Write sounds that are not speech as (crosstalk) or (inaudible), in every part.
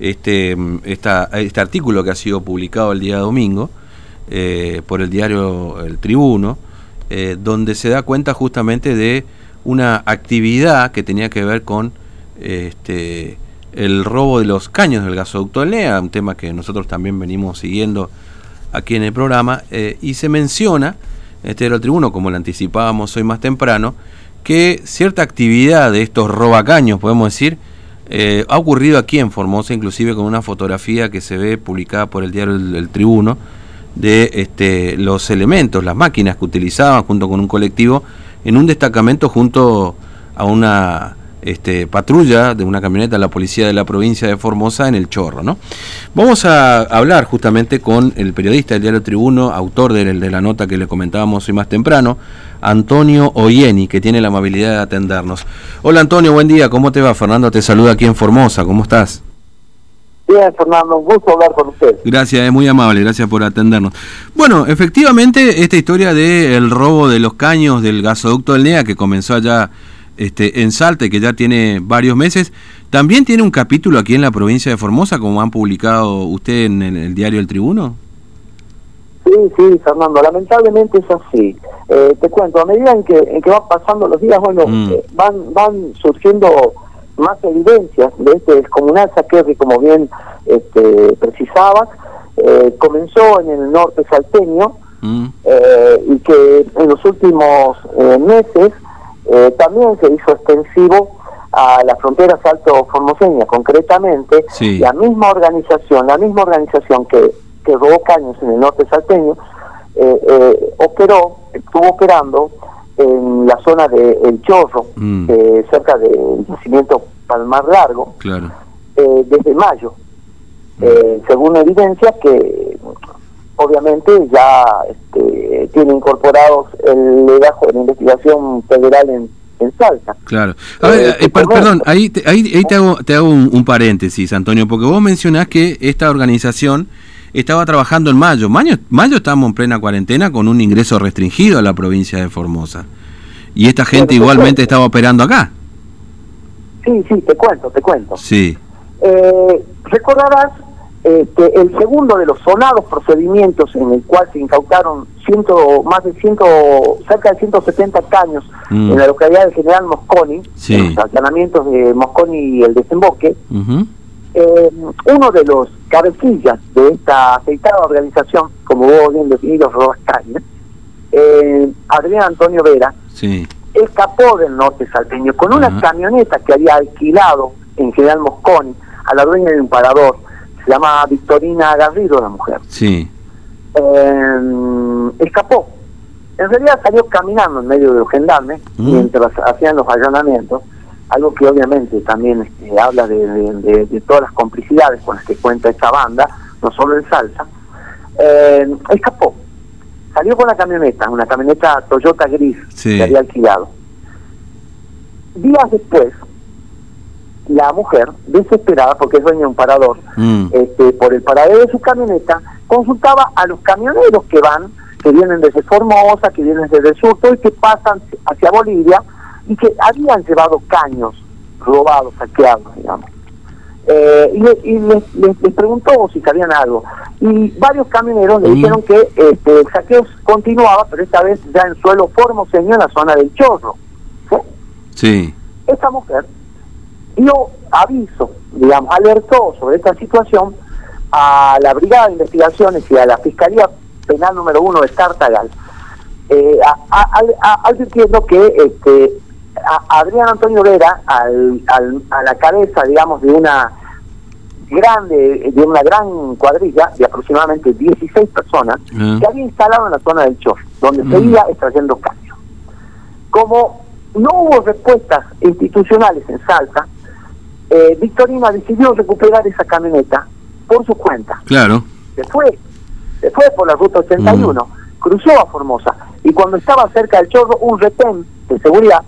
este, este artículo que ha sido publicado el día domingo eh, por el diario El Tribuno, eh, donde se da cuenta justamente de una actividad que tenía que ver con este, el robo de los caños del gasoducto del NEA, un tema que nosotros también venimos siguiendo aquí en el programa, eh, y se menciona, este era el tribuno, como lo anticipábamos hoy más temprano, que cierta actividad de estos robacaños, podemos decir, eh, ha ocurrido aquí en Formosa, inclusive con una fotografía que se ve publicada por el diario El, Tribuno, de este, los elementos, las máquinas que utilizaban junto con un colectivo en un destacamento junto a una este, patrulla de una camioneta de la policía de la provincia de Formosa en el Chorro. ¿no? Vamos a hablar justamente con el periodista del diario Tribuno, autor de, de la nota que le comentábamos hoy más temprano, Antonio Oyeni, que tiene la amabilidad de atendernos. Hola Antonio, buen día, ¿cómo te va? Fernando te saluda aquí en Formosa, ¿cómo estás? Bien, Fernando, un gusto hablar con usted. Gracias, es muy amable, gracias por atendernos. Bueno, efectivamente, esta historia del robo de los caños del gasoducto del NEA, que comenzó allá este, en Salta que ya tiene varios meses. ¿También tiene un capítulo aquí en la provincia de Formosa, como han publicado usted en el, diario El Tribuno? Sí, sí, Fernando, lamentablemente es así. Eh, te cuento, a medida en que, en que van pasando los días, bueno, mm. eh, van, van surgiendo más evidencias de este descomunal saqueo que, como bien este, precisabas, eh, comenzó en el norte salteño mm. y que en los últimos meses eh, también se hizo extensivo a la frontera salto-formoseña, concretamente la misma organización, la misma organización que, que robó caños en el norte salteño, eh, eh, operó, estuvo operando en la zona de El Chorro, mm. cerca del yacimiento Palmar Largo, desde mayo. Mm. según evidencia que obviamente ya este, tiene incorporados el legajo de la investigación federal en, en Salta. Claro. A ver, eh, eh, perdón, ahí, te, ahí, te hago, te hago un, paréntesis, Antonio, porque vos mencionás que esta organización estaba trabajando en mayo. Mayo, mayo estábamos en plena cuarentena con un ingreso restringido a la provincia de Formosa. Y esta gente igualmente estaba operando acá. Sí, sí, te cuento, te cuento. Sí. Eh, recordarás este, el segundo de los sonados procedimientos en el cual se incautaron ciento, más de ciento, cerca de 170 caños mm. en la localidad de General Mosconi, los allanamientos de Mosconi y el desemboque, eh, uno de los cabecillas de esta aceitada organización, como vos bien definido, Robas eh, Adrián Antonio Vera, escapó del norte salteño con una camioneta que había alquilado en General Mosconi a la dueña de un parador se llama Victorina Garrido la mujer. Sí. Eh, escapó. En realidad salió caminando en medio de los gendarmes mm. mientras hacían los allanamientos, algo que obviamente también este, habla de, todas las complicidades con las que cuenta esta banda, no solo en salsa. Eh, escapó. Salió con la camioneta, una camioneta Toyota gris que había alquilado. Días después, la mujer, desesperada, porque es dueña de un parador, mm. este, por el paradero de su camioneta, consultaba a los camioneros que van, que vienen desde Formosa, que vienen desde el sur, y que pasan hacia Bolivia, y que habían llevado caños robados, saqueados, digamos. Eh, y, les, preguntó si sabían algo. Y varios camioneros le dijeron que este, el saqueo continuaba, pero esta vez ya en suelo formoseño, en la zona del Chorro. Sí. Esta mujer dio aviso, digamos, alertó sobre esta situación a la Brigada de Investigaciones y a la Fiscalía Penal número uno de Tartagal, eh, advirtiendo que este, Adrián Antonio Vera, al, a la cabeza, digamos, de una grande, de una gran cuadrilla de aproximadamente 16 personas, ah. que había instalado en la zona del Chor, donde mm. seguía extrayendo caño. Como no hubo respuestas institucionales en Salta, eh, Victorina decidió recuperar esa camioneta por su cuenta. Claro. Se fue, se fue por la ruta 81, mm. cruzó a Formosa y cuando estaba cerca del chorro, un retén de seguridad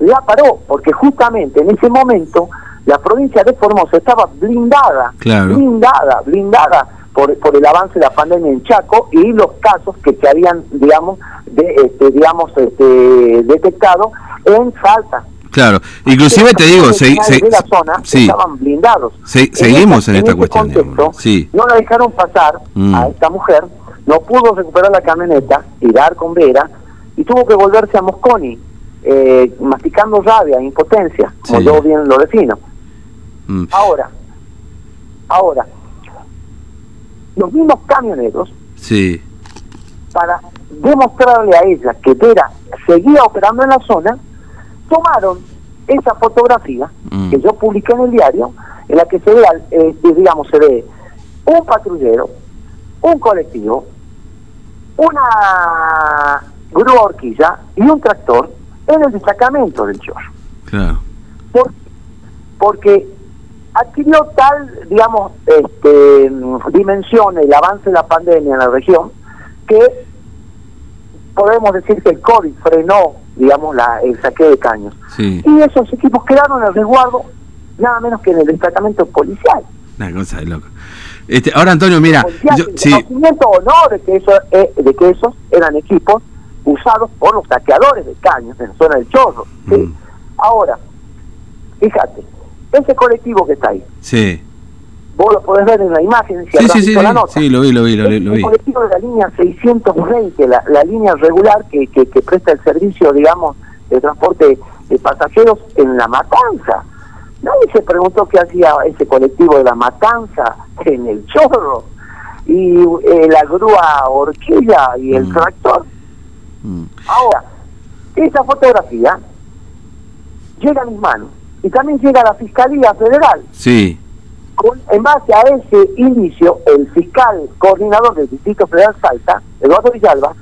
la paró, porque justamente en ese momento la provincia de Formosa estaba blindada, blindada, blindada por, por el avance de la pandemia en Chaco y los casos que se habían, digamos, de, este, digamos, este, detectado en Salta. Claro, inclusive te digo, se, la zona estaban blindados. seguimos en, esta, cuestión. sí. No la dejaron pasar a mm. esta mujer, no pudo recuperar la camioneta dar con Vera y tuvo que volverse a Mosconi, eh, masticando rabia, impotencia, como yo bien lo defino. Mm. Ahora, ahora, los mismos camioneros, sí. para demostrarle a ella que Vera seguía operando en la zona, tomaron esa fotografía mm. que yo publiqué en el diario, en la que se ve, eh, digamos, se ve un patrullero, un colectivo, una grúa horquilla y un tractor en el destacamento del chorro. Claro. porque adquirió tal, digamos, este, dimensión el avance de la pandemia en la región que podemos decir que el COVID frenó digamos, la, el saqueo de caños. Y esos equipos quedaron en el resguardo nada menos que en el destacamento policial. Una cosa de loco. Este, ahora, Antonio, mira. Yo, sí. conocimiento o no de que, eso, eh, de que esos eran equipos usados por los saqueadores de caños en la zona del Chorro. Mm. Ahora, fíjate, ese colectivo que está ahí. Sí vos lo podés ver en la imagen, si sí, sí, sí, la nota. Sí, lo vi, lo vi, lo, vi. El colectivo de la línea 620, la, la línea regular que, que, que, presta el servicio, digamos, de transporte de pasajeros en La Matanza. Nadie se preguntó qué hacía ese colectivo de La Matanza (laughs) en el Chorro. Y eh, la grúa horquilla y el mm. tractor. Mm. Ahora, esa fotografía llega a mis manos y también llega a la Fiscalía Federal. Sí en base a ese inicio, el fiscal coordinador del Distrito Federal Salta, Eduardo Villalba,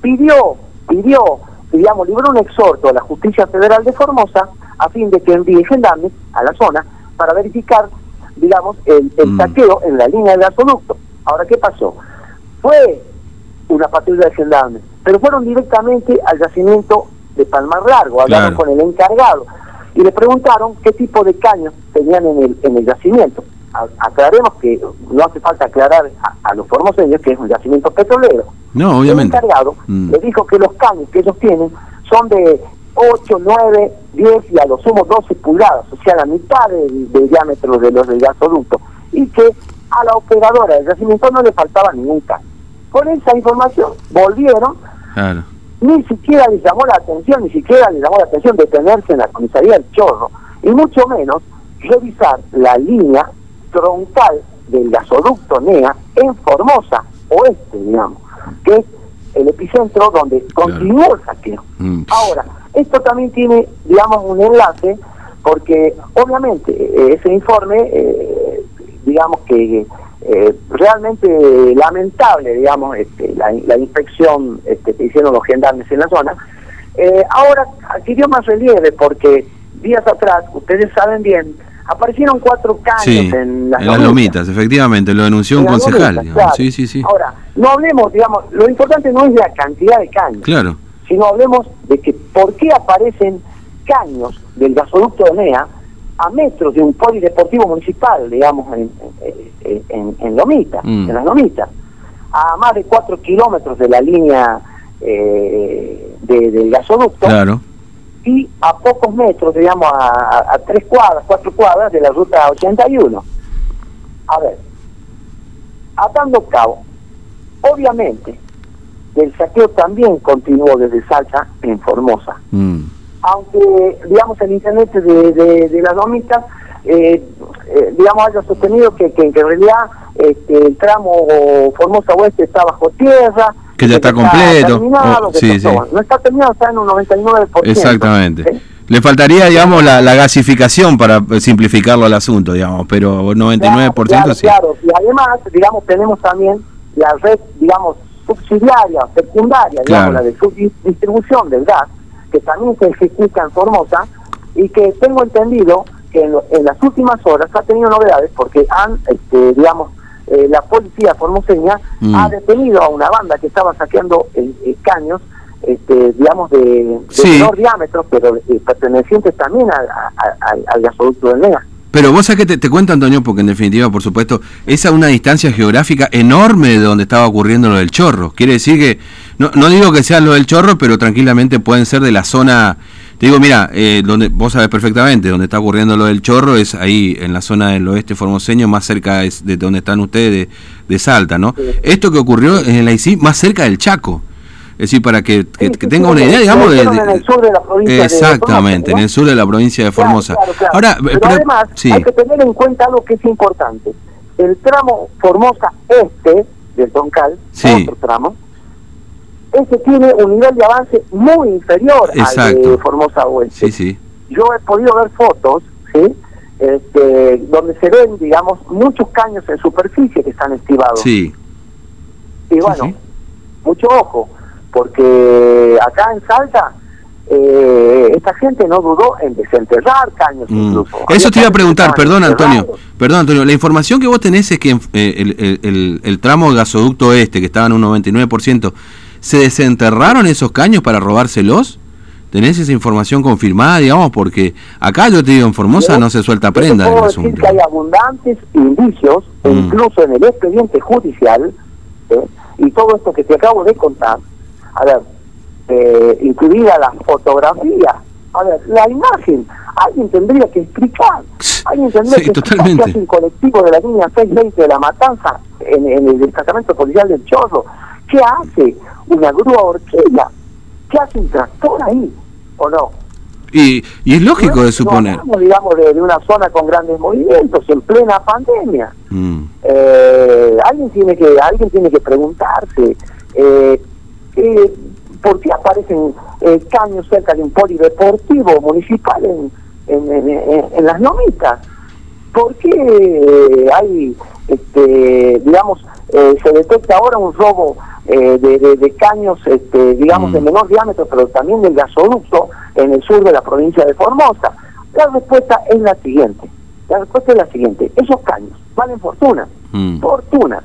pidió, pidió, digamos, libró un exhorto a la Justicia Federal de Formosa a fin de que envíe gendarmes a la zona para verificar, digamos, el, mm. saqueo en la línea del gasoducto. Ahora, ¿qué pasó? Fue una patrulla de gendarmes, pero fueron directamente al yacimiento de Palmar Largo, hablaron con el encargado y le preguntaron qué tipo de caños tenían en el, en el yacimiento aclaremos que no hace falta aclarar a, los formoseños que es un yacimiento petrolero. No, obviamente. El encargado mm. le dijo que los caños que ellos tienen son de 8, 9, 10 y a lo sumo 12 pulgadas, o sea, la mitad del, diámetro de los del gasoducto, y que a la operadora del yacimiento no le faltaba ningún caño. Con esa información volvieron, ni siquiera les llamó la atención, ni siquiera les llamó la atención detenerse en la comisaría del Chorro, y mucho menos revisar la línea troncal del gasoducto NEA en Formosa, oeste, digamos, que es el epicentro donde continuó el saqueo. Mm. Ahora, esto también tiene, digamos, un enlace, porque obviamente eh, ese informe, eh, digamos que eh, realmente lamentable, digamos, este, la, la, inspección este, que hicieron los gendarmes en la zona, ahora adquirió más relieve porque días atrás, ustedes saben bien, aparecieron cuatro caños en las, lomitas. efectivamente, lo denunció un concejal. Sí, sí, sí. Ahora, no hablemos, digamos, lo importante no es la cantidad de caños, claro. sino hablemos de que por qué aparecen caños del gasoducto de NEA a metros de un polideportivo municipal, digamos, en, en, en, Lomita, mm. en las Lomitas, a más de cuatro kilómetros de la línea eh, del gasoducto. Claro y a pocos metros, digamos, a, tres cuadras, cuatro cuadras de la ruta 81. A ver, atando cabo, obviamente, el saqueo también continuó desde Salsa en Formosa. Mm. Aunque, digamos, el internet de, de, las domitas, eh, eh, digamos, haya sostenido que, que, en realidad este, el tramo Formosa Oeste está bajo tierra, que ya está, completo. Oh, sí, sí. No está terminado, está en un 99%. Exactamente. Le faltaría, digamos, la, la, gasificación para simplificarlo al asunto, digamos, pero 99% claro, sí. Claro, y además, digamos, tenemos también la red, digamos, subsidiaria, secundaria, digamos, la de distribución del gas, que también se ejecuta en Formosa, y que tengo entendido que en, en las últimas horas ha tenido novedades porque han, este, digamos, eh, la policía formoseña mm. ha detenido a una banda que estaba saqueando eh, caños, este, digamos, de, menor diámetro, pero eh, pertenecientes también al gasoducto del NEA. Pero vos sabés que te, cuento, Antonio, porque en definitiva, por supuesto, es a una distancia geográfica enorme de donde estaba ocurriendo lo del chorro. Quiere decir que, no, no digo que sea lo del chorro, pero tranquilamente pueden ser de la zona Te digo, mira, eh, donde vos sabés perfectamente, donde está ocurriendo lo del chorro es ahí, en la zona del oeste formoseño, más cerca de donde están ustedes, de, Salta, ¿no? Esto que ocurrió en el ICI, más cerca del Chaco. Es decir, para que, que, tenga una idea, digamos, de, en el sur de la provincia Exactamente, en el sur de la provincia de Formosa. Ahora, pero, además hay que tener en cuenta algo que es importante. El tramo Formosa Este del Toncal, otro tramo, ese tiene un nivel de avance muy inferior al de Formosa Oeste. Sí, sí. Yo he podido ver fotos, ¿sí? Este, donde se ven, digamos, muchos caños en superficie que están estivados. Sí. Y bueno, mucho ojo porque acá en Salta eh, esta gente no dudó en desenterrar caños mm. incluso. Eso te iba a preguntar, perdón Antonio, perdón Antonio, la información que vos tenés es que eh, el, el, el, tramo gasoducto este, que estaba en un 99%, ¿se desenterraron esos caños para robárselos? ¿Tenés esa información confirmada, digamos? Porque acá yo te digo, en Formosa no se suelta prenda. Puedo decir que hay abundantes indicios, mm. incluso en el expediente judicial, ¿eh? y todo esto que te acabo de contar, a ver, eh, incluida la fotografía, a ver, la imagen, alguien tendría que explicar, alguien tendría que explicar qué hace un colectivo de la línea 620 de la Matanza en, el destacamento policial del Chorro, qué hace una grúa horquilla, qué hace un tractor ahí, o no. Y, y es lógico de suponer. No digamos, de, una zona con grandes movimientos, en plena pandemia. Mm. Eh, alguien tiene que alguien tiene que preguntarse eh, eh, ¿por qué aparecen eh, caños cerca de un polideportivo municipal en, en, las nomitas? ¿Por qué eh, hay, este, digamos, eh, se detecta ahora un robo de, de, caños, este, digamos, de mm. menor diámetro, pero también del gasoducto en el sur de la provincia de Formosa? La respuesta es la siguiente. La respuesta es la siguiente. Esos caños valen fortuna. Mm. Fortuna.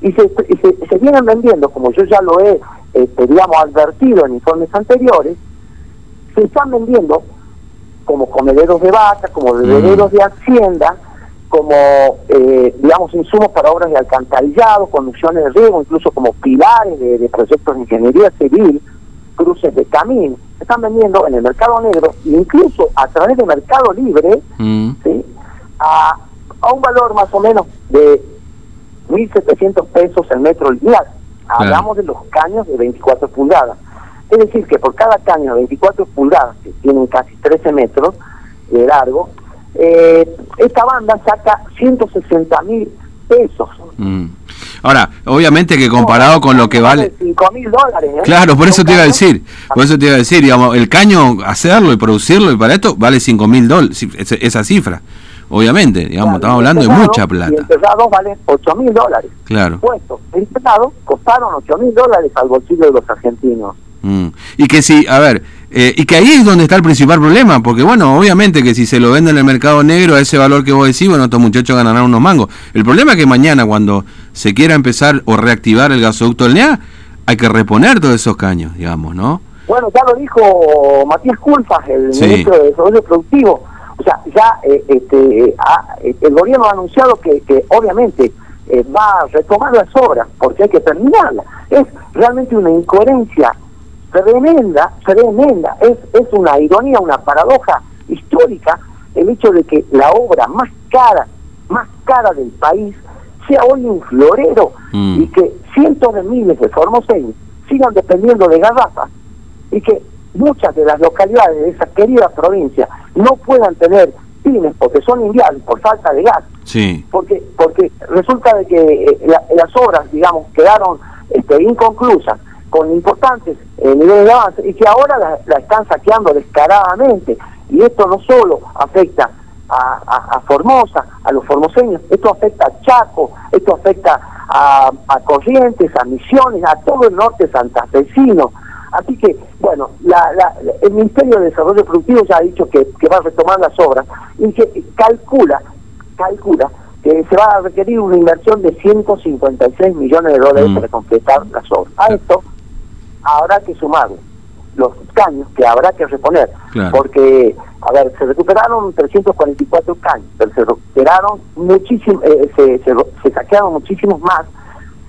Y se, y se, se vienen vendiendo, como yo ya lo he este, digamos, advertido en informes anteriores, se están vendiendo como comederos de vaca, como bebederos mm. de hacienda, como, eh, digamos, insumos para obras de alcantarillado, conducciones de riego, incluso como pilares de, proyectos de ingeniería civil, cruces de camino. Se están vendiendo en el mercado negro, incluso a través del mercado libre, mm. a, a un valor más o menos de 1.700 pesos el metro lineal. Hablamos de los caños de 24 pulgadas. Es decir, que por cada caño de 24 pulgadas, que tienen casi 13 metros de largo, eh, esta banda saca 160 mil pesos. Mm. Ahora, obviamente que comparado con lo que vale... 5 mil dólares. ¿eh? Claro, por eso te iba a decir, por eso te iba a decir, digamos, el caño, hacerlo y producirlo y para esto vale 5 mil dólares, esa cifra obviamente, digamos, estamos hablando de mucha plata. Y el pesado vale 8 mil dólares. Claro. El pesado costaron 8 mil dólares al bolsillo de los argentinos. Mm. Y que si, a ver, eh, y que ahí es donde está el principal problema, porque bueno, obviamente que si se lo vende en el mercado negro a ese valor que vos decís, bueno, estos muchachos ganarán unos mangos. El problema es que mañana cuando se quiera empezar o reactivar el gasoducto del NEA, hay que reponer todos esos caños, digamos, ¿no? Bueno, ya lo dijo Matías Culpas, el ministro de Desarrollo Productivo o sea, ya eh, este, el gobierno ha anunciado que, que obviamente eh, va a retomar las obras porque hay que terminarlas. Es realmente una incoherencia tremenda, tremenda. Es, es una ironía, una paradoja histórica el hecho de que la obra más cara, más cara del país sea hoy un florero mm. y que cientos de miles de formoseños sigan dependiendo de garrafas y que muchas de las localidades de esa querida provincia no puedan tener pymes porque son inviables por falta de gas. Sí. Porque porque resulta de que eh, las obras, digamos, quedaron este, inconclusas con importantes eh, niveles de avance y que ahora la, están saqueando descaradamente. Y esto no solo afecta a, a, Formosa, a los formoseños, esto afecta a Chaco, esto afecta a, a Corrientes, a Misiones, a todo el norte santafesino. Así que, bueno, la, el Ministerio de Desarrollo Productivo ya ha dicho que, va a retomar las obras y que calcula, calcula que se va a requerir una inversión de 156 millones de dólares mm. para completar las obras. A esto habrá que sumar los caños que habrá que reponer, porque, a ver, se recuperaron 344 caños, pero se recuperaron muchísimos, eh, se, se saquearon muchísimos más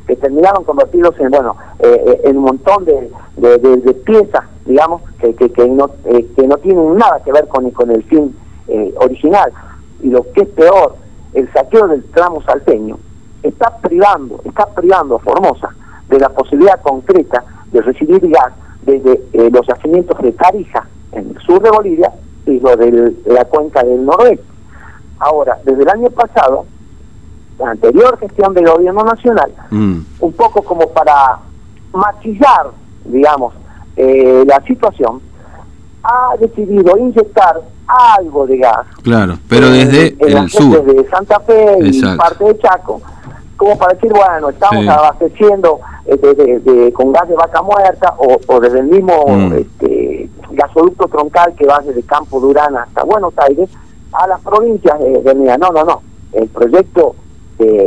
que terminaron convertidos en bueno eh, eh, en un montón de, de, piezas digamos, que, que, no, eh, que no tienen nada que ver con, con el fin eh, original. Y lo que es peor, el saqueo del tramo salteño está privando, está privando a Formosa de la posibilidad concreta de recibir gas desde eh, los yacimientos de Tarija, en el sur de Bolivia, y lo de la cuenca del noroeste. Ahora, desde el año pasado, la anterior gestión del gobierno nacional, mm. un poco como para maquillar, digamos, eh, la situación, ha decidido inyectar algo de gas. Claro, pero desde el sur. Desde Santa Fe y parte de Chaco, como para decir, bueno, estamos abasteciendo eh, con gas de vaca muerta o, desde el mismo mm. este, gasoducto troncal que va desde Campo Durán hasta Buenos Aires a las provincias de, de No, no, no. El proyecto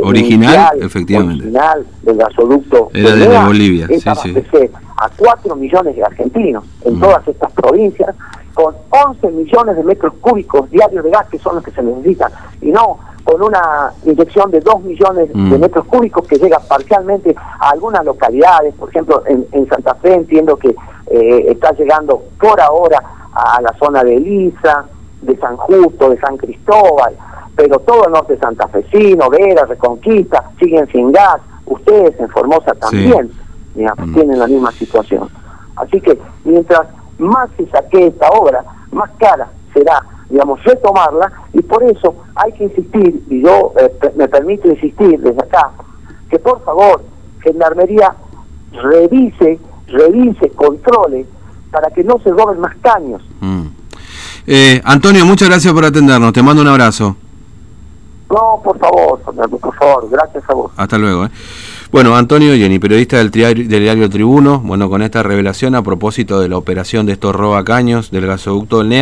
original, efectivamente. original del gasoducto era de Bolivia, sí, sí. a 4 millones de argentinos en mm. todas estas provincias, con 11 millones de metros cúbicos diarios de gas que son los que se necesitan, y no con una inyección de 2 millones de mm. metros cúbicos que llega parcialmente a algunas localidades, por ejemplo en, en Santa Fe entiendo que eh, está llegando por ahora a la zona de Elisa, de San Justo, de San Cristóbal, pero todo el norte santafesino, Vera, Reconquista, siguen sin gas, ustedes en Formosa también mm. tienen la misma situación. Así que mientras más se saque esta obra, más cara será, digamos, retomarla, y por eso hay que insistir, y yo eh, me permito insistir desde acá, que por favor, Gendarmería revise, revise, controle, para que no se roben más caños. Mm. Eh, Antonio, muchas gracias por atendernos, te mando un abrazo. No, por favor, por favor, gracias a vos. Hasta luego. ¿eh? Bueno, Antonio Jenny, periodista del, diario Tribuno, bueno, con esta revelación a propósito de la operación de estos robacaños del gasoducto del NEA.